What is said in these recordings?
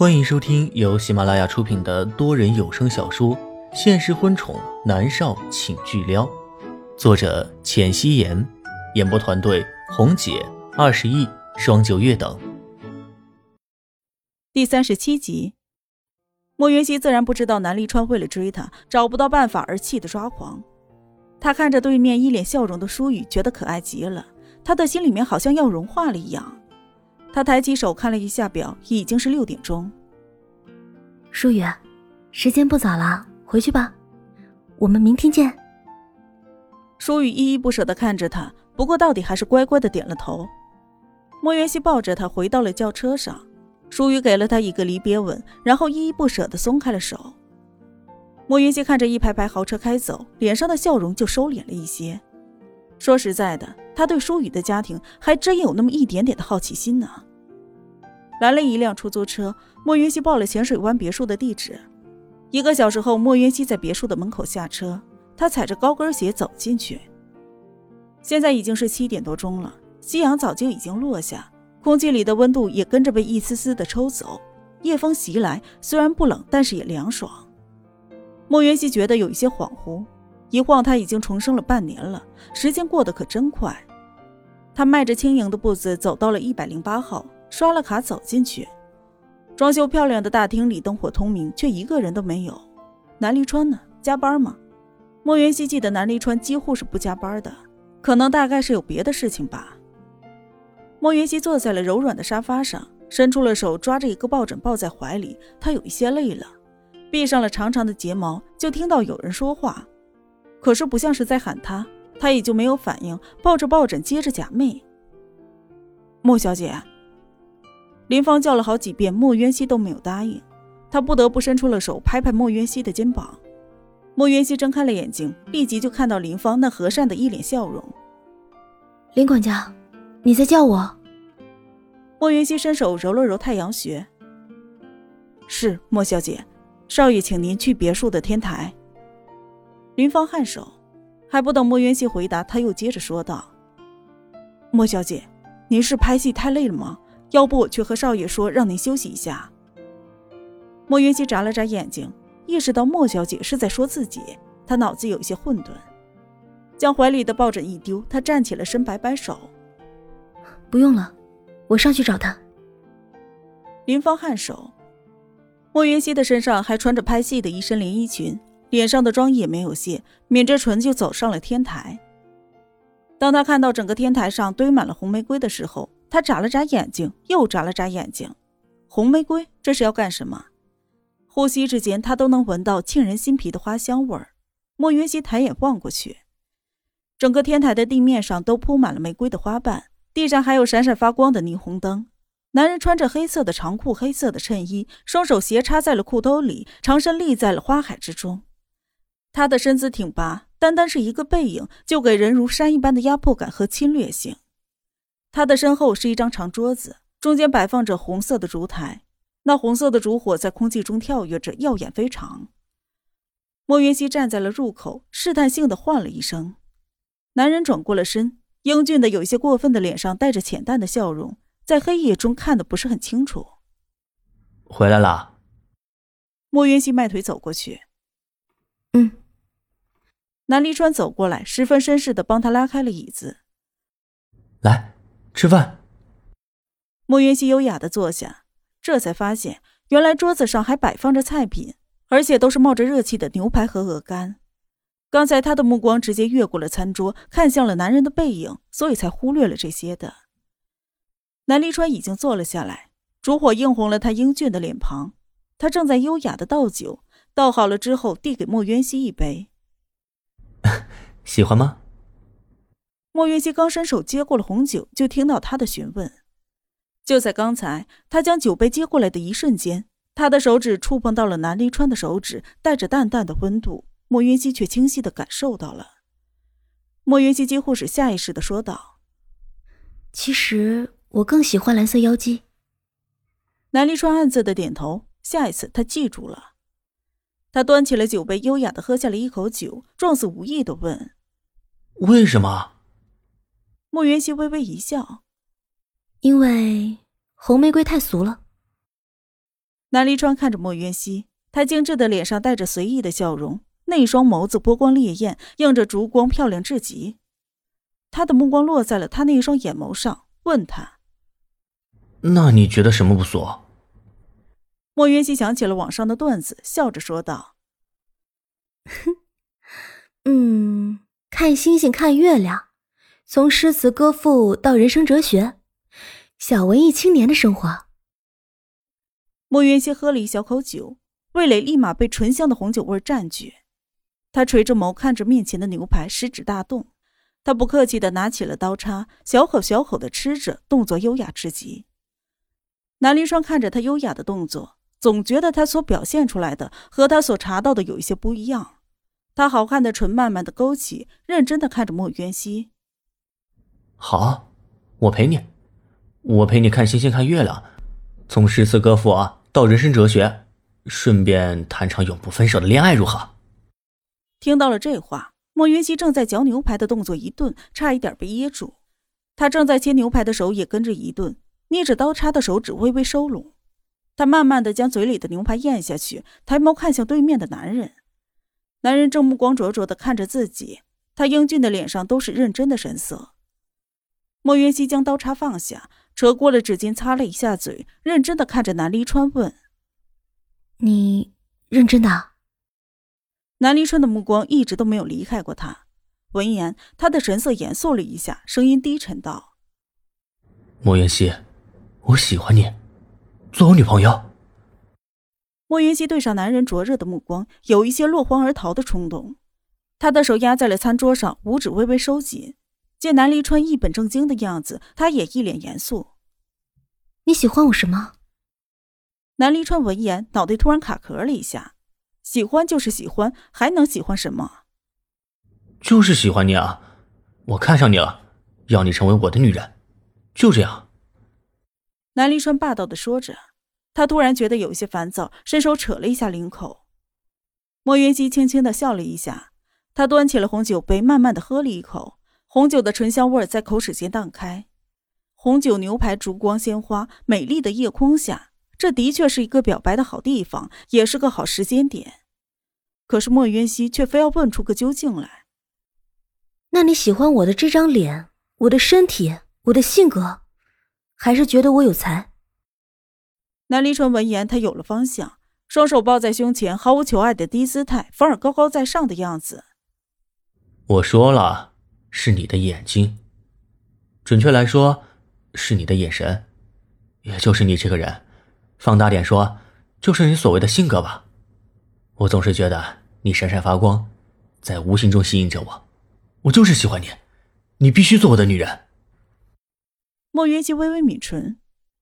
欢迎收听由喜马拉雅出品的多人有声小说《现实婚宠男少请巨撩》，作者：浅汐颜，演播团队：红姐、二十亿、双九月等。第三十七集，莫云熙自然不知道南离川为了追他找不到办法而气得抓狂。他看着对面一脸笑容的舒雨，觉得可爱极了，他的心里面好像要融化了一样。他抬起手看了一下表，已经是六点钟。舒雨，时间不早了，回去吧，我们明天见。舒雨依依不舍地看着他，不过到底还是乖乖的点了头。莫元熙抱着他回到了轿车上，舒雨给了他一个离别吻，然后依依不舍地松开了手。莫元熙看着一排排豪车开走，脸上的笑容就收敛了一些。说实在的。他对舒雨的家庭还真有那么一点点的好奇心呢。来了一辆出租车，莫云熙报了浅水湾别墅的地址。一个小时后，莫云熙在别墅的门口下车，他踩着高跟鞋走进去。现在已经是七点多钟了，夕阳早就已经落下，空气里的温度也跟着被一丝丝的抽走。夜风袭来，虽然不冷，但是也凉爽。莫云熙觉得有一些恍惚，一晃他已经重生了半年了，时间过得可真快。他迈着轻盈的步子走到了一百零八号，刷了卡走进去。装修漂亮的大厅里灯火通明，却一个人都没有。南离川呢？加班吗？莫元熙记得南离川几乎是不加班的，可能大概是有别的事情吧。莫元熙坐在了柔软的沙发上，伸出了手抓着一个抱枕抱在怀里。他有一些累了，闭上了长长的睫毛，就听到有人说话，可是不像是在喊他。他也就没有反应，抱着抱枕接着假寐。莫小姐，林芳叫了好几遍，莫渊熙都没有答应，他不得不伸出了手拍拍莫渊熙的肩膀。莫渊熙睁开了眼睛，立即就看到林芳那和善的一脸笑容。林管家，你在叫我？莫渊熙伸手揉了揉太阳穴。是莫小姐，少爷请您去别墅的天台。林芳颔首。还不等莫渊熙回答，他又接着说道：“莫小姐，您是拍戏太累了吗？要不我去和少爷说，让您休息一下。”莫渊熙眨了眨眼睛，意识到莫小姐是在说自己，她脑子有些混沌，将怀里的抱枕一丢，她站起了身，摆摆手：“不用了，我上去找他。”林芳颔首，莫云熙的身上还穿着拍戏的一身连衣裙。脸上的妆也没有卸，抿着唇就走上了天台。当他看到整个天台上堆满了红玫瑰的时候，他眨了眨眼睛，又眨了眨眼睛。红玫瑰，这是要干什么？呼吸之间，他都能闻到沁人心脾的花香味儿。莫云熙抬眼望过去，整个天台的地面上都铺满了玫瑰的花瓣，地上还有闪闪发光的霓虹灯。男人穿着黑色的长裤、黑色的衬衣，双手斜插在了裤兜里，长身立在了花海之中。他的身姿挺拔，单单是一个背影就给人如山一般的压迫感和侵略性。他的身后是一张长桌子，中间摆放着红色的烛台，那红色的烛火在空气中跳跃着，耀眼非常。莫云熙站在了入口，试探性的唤了一声。男人转过了身，英俊的有些过分的脸上带着浅淡的笑容，在黑夜中看的不是很清楚。回来了。莫云熙迈腿走过去。嗯。南离川走过来，十分绅士的帮他拉开了椅子。来，吃饭。莫云熙优雅的坐下，这才发现原来桌子上还摆放着菜品，而且都是冒着热气的牛排和鹅肝。刚才他的目光直接越过了餐桌，看向了男人的背影，所以才忽略了这些的。南离川已经坐了下来，烛火映红了他英俊的脸庞，他正在优雅的倒酒，倒好了之后递给莫渊熙一杯。喜欢吗？莫云溪刚伸手接过了红酒，就听到他的询问。就在刚才，他将酒杯接过来的一瞬间，他的手指触碰到了南离川的手指，带着淡淡的温度。莫云溪却清晰的感受到了。莫云溪几乎是下意识的说道：“其实我更喜欢蓝色妖姬。”南离川暗自的点头。下一次他记住了。他端起了酒杯，优雅的喝下了一口酒，状似无意的问：“为什么？”莫云溪微微一笑：“因为红玫瑰太俗了。”南离川看着莫云溪，他精致的脸上带着随意的笑容，那一双眸子波光潋滟，映着烛光，漂亮至极。他的目光落在了他那一双眼眸上，问他：“那你觉得什么不俗？”莫云熙想起了网上的段子，笑着说道：“哼，嗯，看星星，看月亮，从诗词歌赋到人生哲学，小文艺青年的生活。”莫云熙喝了一小口酒，味蕾立马被醇香的红酒味占据。他垂着眸看着面前的牛排，食指大动。他不客气的拿起了刀叉，小口小口的吃着，动作优雅至极。南临霜看着他优雅的动作，总觉得他所表现出来的和他所查到的有一些不一样。他好看的唇慢慢的勾起，认真的看着莫渊熙。好，我陪你，我陪你看星星看月亮，从诗词歌赋啊。到人生哲学，顺便谈场永不分手的恋爱如何？听到了这话，莫云熙正在嚼牛排的动作一顿，差一点被噎住。他正在切牛排的手也跟着一顿，捏着刀叉的手指微微收拢。他慢慢的将嘴里的牛排咽下去，抬眸看向对面的男人。男人正目光灼灼的看着自己，他英俊的脸上都是认真的神色。莫云熙将刀叉放下。扯过了纸巾，擦了一下嘴，认真的看着南离川问：“你认真的？”南离川的目光一直都没有离开过他。闻言，他的神色严肃了一下，声音低沉道：“莫云熙，我喜欢你，做我女朋友。”莫云熙对上男人灼热的目光，有一些落荒而逃的冲动。他的手压在了餐桌上，五指微微收紧。见南离川一本正经的样子，他也一脸严肃。你喜欢我什么？南离川闻言，脑袋突然卡壳了一下。喜欢就是喜欢，还能喜欢什么？就是喜欢你啊！我看上你了，要你成为我的女人，就这样。南临川霸道的说着，他突然觉得有些烦躁，伸手扯了一下领口。莫云溪轻轻的笑了一下，他端起了红酒杯，慢慢的喝了一口。红酒的醇香味在口齿间荡开，红酒、牛排、烛光、鲜花，美丽的夜空下，这的确是一个表白的好地方，也是个好时间点。可是莫云溪却非要问出个究竟来。那你喜欢我的这张脸，我的身体，我的性格，还是觉得我有才？南离川闻言，他有了方向，双手抱在胸前，毫无求爱的低姿态，反而高高在上的样子。我说了。是你的眼睛，准确来说，是你的眼神，也就是你这个人。放大点说，就是你所谓的性格吧。我总是觉得你闪闪发光，在无形中吸引着我。我就是喜欢你，你必须做我的女人。莫云熙微微抿唇，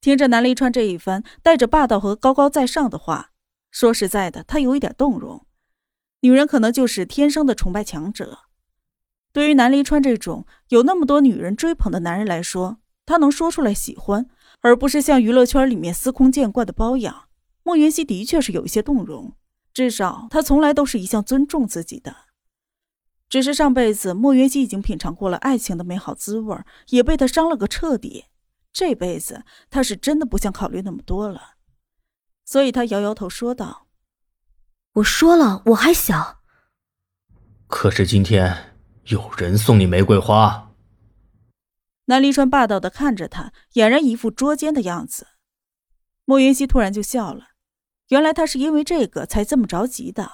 听着南离川这一番带着霸道和高高在上的话，说实在的，他有一点动容。女人可能就是天生的崇拜强者。对于南离川这种有那么多女人追捧的男人来说，他能说出来喜欢，而不是像娱乐圈里面司空见惯的包养，莫云熙的确是有一些动容。至少他从来都是一向尊重自己的。只是上辈子莫云溪已经品尝过了爱情的美好滋味，也被他伤了个彻底。这辈子他是真的不想考虑那么多了，所以他摇摇头说道：“我说了，我还小。可是今天。”有人送你玫瑰花。南离川霸道的看着他，俨然一副捉奸的样子。莫云溪突然就笑了，原来他是因为这个才这么着急的。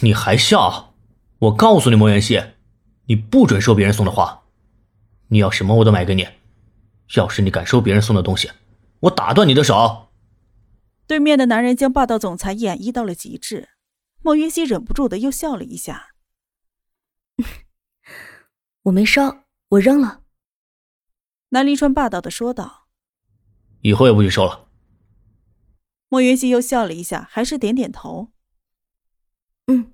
你还笑？我告诉你，莫云熙，你不准收别人送的花。你要什么我都买给你。要是你敢收别人送的东西，我打断你的手。对面的男人将霸道总裁演绎到了极致，莫云熙忍不住的又笑了一下。我没收，我扔了。南离川霸道的说道：“以后也不许收了。”莫云熙又笑了一下，还是点点头：“嗯，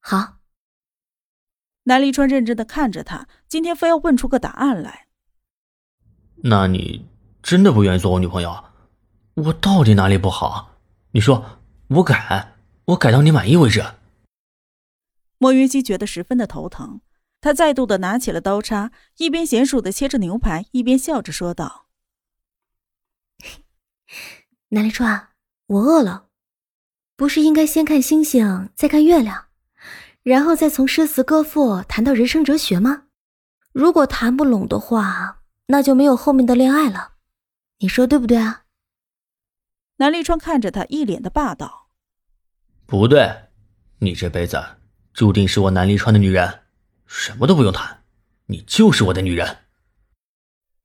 好。”南离川认真的看着他，今天非要问出个答案来。那你真的不愿意做我女朋友？我到底哪里不好？你说，我改，我改到你满意为止。莫云熙觉得十分的头疼，他再度的拿起了刀叉，一边娴熟的切着牛排，一边笑着说道：“南离川，我饿了，不是应该先看星星，再看月亮，然后再从诗词歌赋谈到人生哲学吗？如果谈不拢的话，那就没有后面的恋爱了。你说对不对啊？南立川看着他，一脸的霸道。不对，你这辈子注定是我南立川的女人，什么都不用谈，你就是我的女人。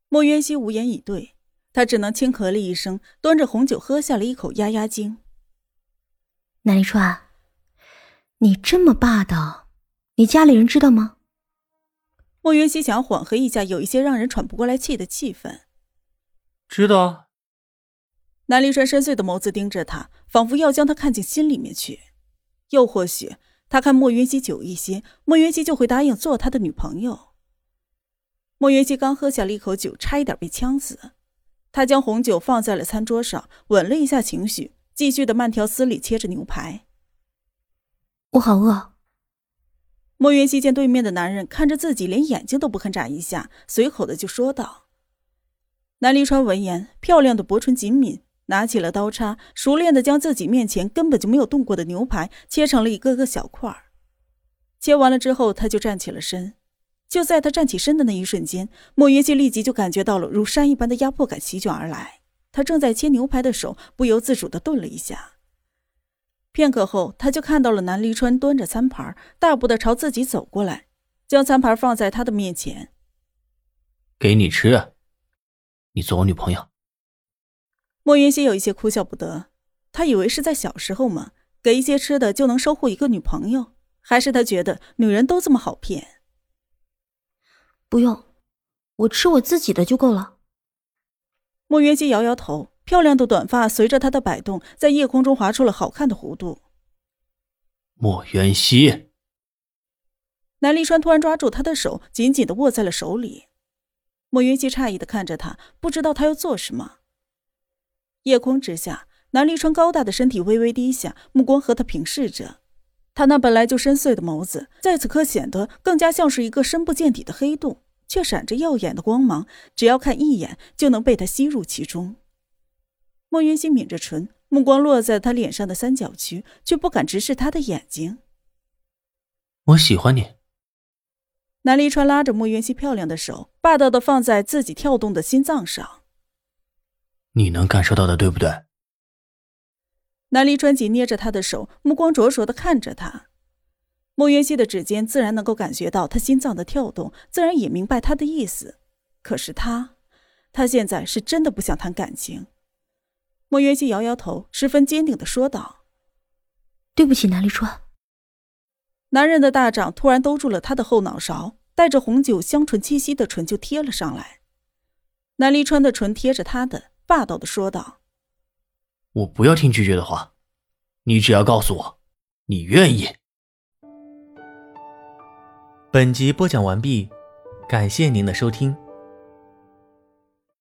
莫渊熙无言以对，他只能轻咳了一声，端着红酒喝下了一口压压惊。南立川，你这么霸道，你家里人知道吗？莫云熙想缓和一下有一些让人喘不过来气的气氛。知道。南离川深邃的眸子盯着他，仿佛要将他看进心里面去。又或许，他看莫云熙久一些，莫云熙就会答应做他的女朋友。莫云熙刚喝下了一口酒，差一点被呛死。他将红酒放在了餐桌上，稳了一下情绪，继续的慢条斯理切着牛排。我好饿。莫云熙见对面的男人看着自己，连眼睛都不肯眨一下，随口的就说道：“南离川闻言，漂亮的薄唇紧抿。”拿起了刀叉，熟练的将自己面前根本就没有动过的牛排切成了一个个小块儿。切完了之后，他就站起了身。就在他站起身的那一瞬间，莫云熙立即就感觉到了如山一般的压迫感席卷而来。他正在切牛排的手不由自主的顿了一下。片刻后，他就看到了南离川端着餐盘，大步的朝自己走过来，将餐盘放在他的面前，给你吃。你做我女朋友。莫云熙有一些哭笑不得，他以为是在小时候嘛，给一些吃的就能收获一个女朋友，还是他觉得女人都这么好骗？不用，我吃我自己的就够了。莫云熙摇摇头，漂亮的短发随着他的摆动，在夜空中划出了好看的弧度。莫云熙，南离川突然抓住他的手，紧紧的握在了手里。莫云熙诧异的看着他，不知道他要做什么。夜空之下，南离川高大的身体微微低下，目光和他平视着。他那本来就深邃的眸子，在此刻显得更加像是一个深不见底的黑洞，却闪着耀眼的光芒。只要看一眼，就能被他吸入其中。莫云熙抿着唇，目光落在他脸上的三角区，却不敢直视他的眼睛。我喜欢你。南离川拉着莫云熙漂亮的手，霸道的放在自己跳动的心脏上。你能感受到的，对不对？南离川紧捏着他的手，目光灼灼的看着他。莫云熙的指尖自然能够感觉到他心脏的跳动，自然也明白他的意思。可是他，他现在是真的不想谈感情。莫云熙摇摇头，十分坚定的说道：“对不起，南离川。”男人的大掌突然兜住了他的后脑勺，带着红酒香醇气息的唇就贴了上来。南离川的唇贴着他的。霸道的说道：“我不要听拒绝的话，你只要告诉我，你愿意。”本集播讲完毕，感谢您的收听。